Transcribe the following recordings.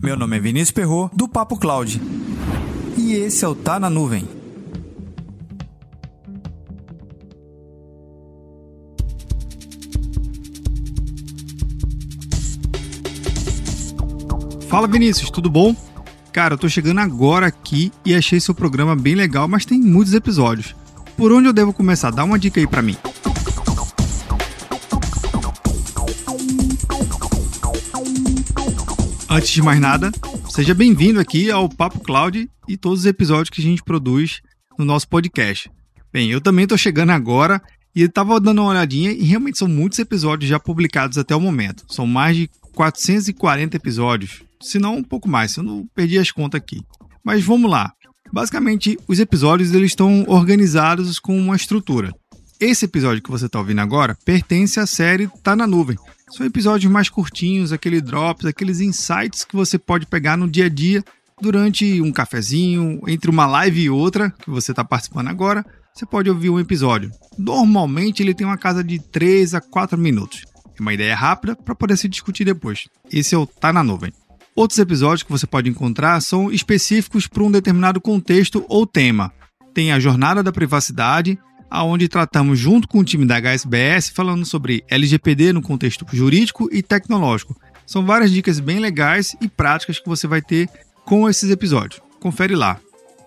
Meu nome é Vinícius Perro do Papo Cloud. E esse é o Tá na Nuvem. Fala Vinícius, tudo bom? Cara, eu tô chegando agora aqui e achei seu programa bem legal, mas tem muitos episódios. Por onde eu devo começar? Dá uma dica aí pra mim. Antes de mais nada, seja bem-vindo aqui ao Papo Cloud e todos os episódios que a gente produz no nosso podcast. Bem, eu também tô chegando agora e estava dando uma olhadinha e realmente são muitos episódios já publicados até o momento. São mais de 440 episódios se não um pouco mais, eu não perdi as contas aqui. Mas vamos lá. Basicamente, os episódios eles estão organizados com uma estrutura. Esse episódio que você está ouvindo agora pertence à série Tá na Nuvem. São episódios mais curtinhos, aquele drops, aqueles insights que você pode pegar no dia a dia durante um cafezinho, entre uma live e outra, que você está participando agora, você pode ouvir um episódio. Normalmente ele tem uma casa de 3 a 4 minutos. É uma ideia rápida para poder se discutir depois. Esse é o Tá na Nuvem. Outros episódios que você pode encontrar são específicos para um determinado contexto ou tema. Tem a Jornada da Privacidade, aonde tratamos junto com o time da HSBS falando sobre LGPD no contexto jurídico e tecnológico. São várias dicas bem legais e práticas que você vai ter com esses episódios. Confere lá.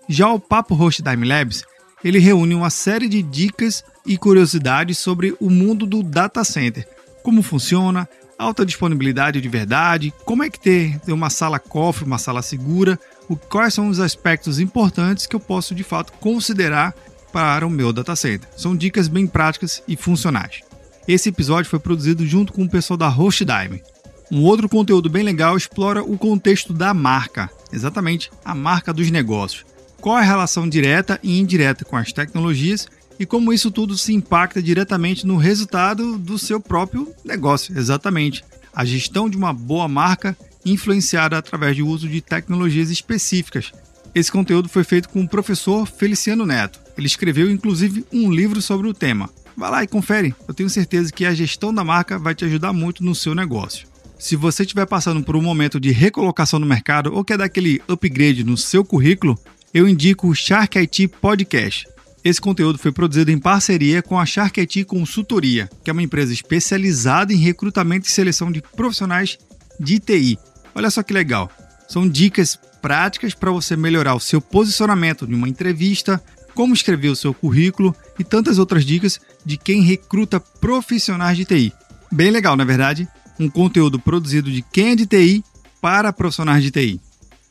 Já o Papo Host Time Labs, ele reúne uma série de dicas e curiosidades sobre o mundo do data center, como funciona, alta disponibilidade de verdade, como é que ter, uma sala cofre, uma sala segura, o, quais são os aspectos importantes que eu posso de fato considerar para o meu data center. São dicas bem práticas e funcionais. Esse episódio foi produzido junto com o pessoal da HostDime. Um outro conteúdo bem legal explora o contexto da marca, exatamente a marca dos negócios. Qual é a relação direta e indireta com as tecnologias e como isso tudo se impacta diretamente no resultado do seu próprio negócio. Exatamente. A gestão de uma boa marca influenciada através do uso de tecnologias específicas. Esse conteúdo foi feito com o professor Feliciano Neto. Ele escreveu inclusive um livro sobre o tema. Vai lá e confere. Eu tenho certeza que a gestão da marca vai te ajudar muito no seu negócio. Se você estiver passando por um momento de recolocação no mercado ou quer dar aquele upgrade no seu currículo, eu indico o Shark IT Podcast. Esse conteúdo foi produzido em parceria com a Shark IT Consultoria, que é uma empresa especializada em recrutamento e seleção de profissionais de TI. Olha só que legal. São dicas práticas para você melhorar o seu posicionamento em uma entrevista, como escrever o seu currículo e tantas outras dicas de quem recruta profissionais de TI. Bem legal, na é verdade? Um conteúdo produzido de quem é de TI para profissionais de TI.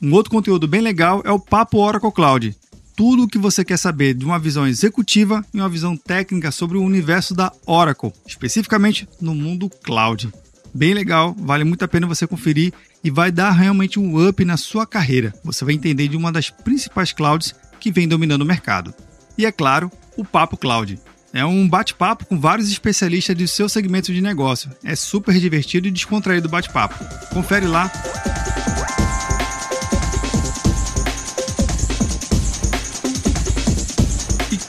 Um outro conteúdo bem legal é o Papo Oracle Cloud, tudo o que você quer saber de uma visão executiva e uma visão técnica sobre o universo da Oracle, especificamente no mundo cloud. Bem legal, vale muito a pena você conferir e vai dar realmente um up na sua carreira. Você vai entender de uma das principais clouds que vem dominando o mercado. E é claro, o Papo Cloud. É um bate-papo com vários especialistas do seu segmento de negócio. É super divertido e descontraído o bate-papo. Confere lá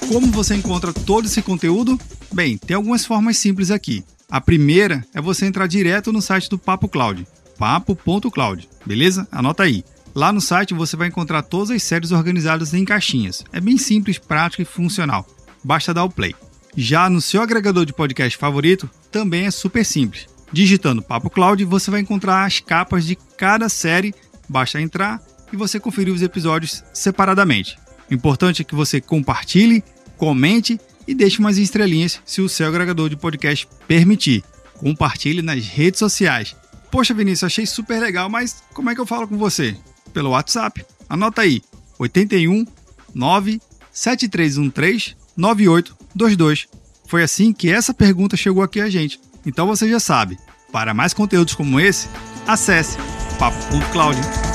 Como você encontra todo esse conteúdo? Bem, tem algumas formas simples aqui. A primeira é você entrar direto no site do Papo Cloud, papo.cloud, beleza? Anota aí. Lá no site você vai encontrar todas as séries organizadas em caixinhas. É bem simples, prático e funcional. Basta dar o play. Já no seu agregador de podcast favorito, também é super simples. Digitando Papo Cloud, você vai encontrar as capas de cada série. Basta entrar e você conferir os episódios separadamente. O importante é que você compartilhe comente e deixe umas estrelinhas se o seu agregador de podcast permitir. Compartilhe nas redes sociais. Poxa, Vinícius, achei super legal, mas como é que eu falo com você? Pelo WhatsApp. Anota aí: 81 97313 9822. Foi assim que essa pergunta chegou aqui a gente. Então você já sabe. Para mais conteúdos como esse, acesse papo.cloud.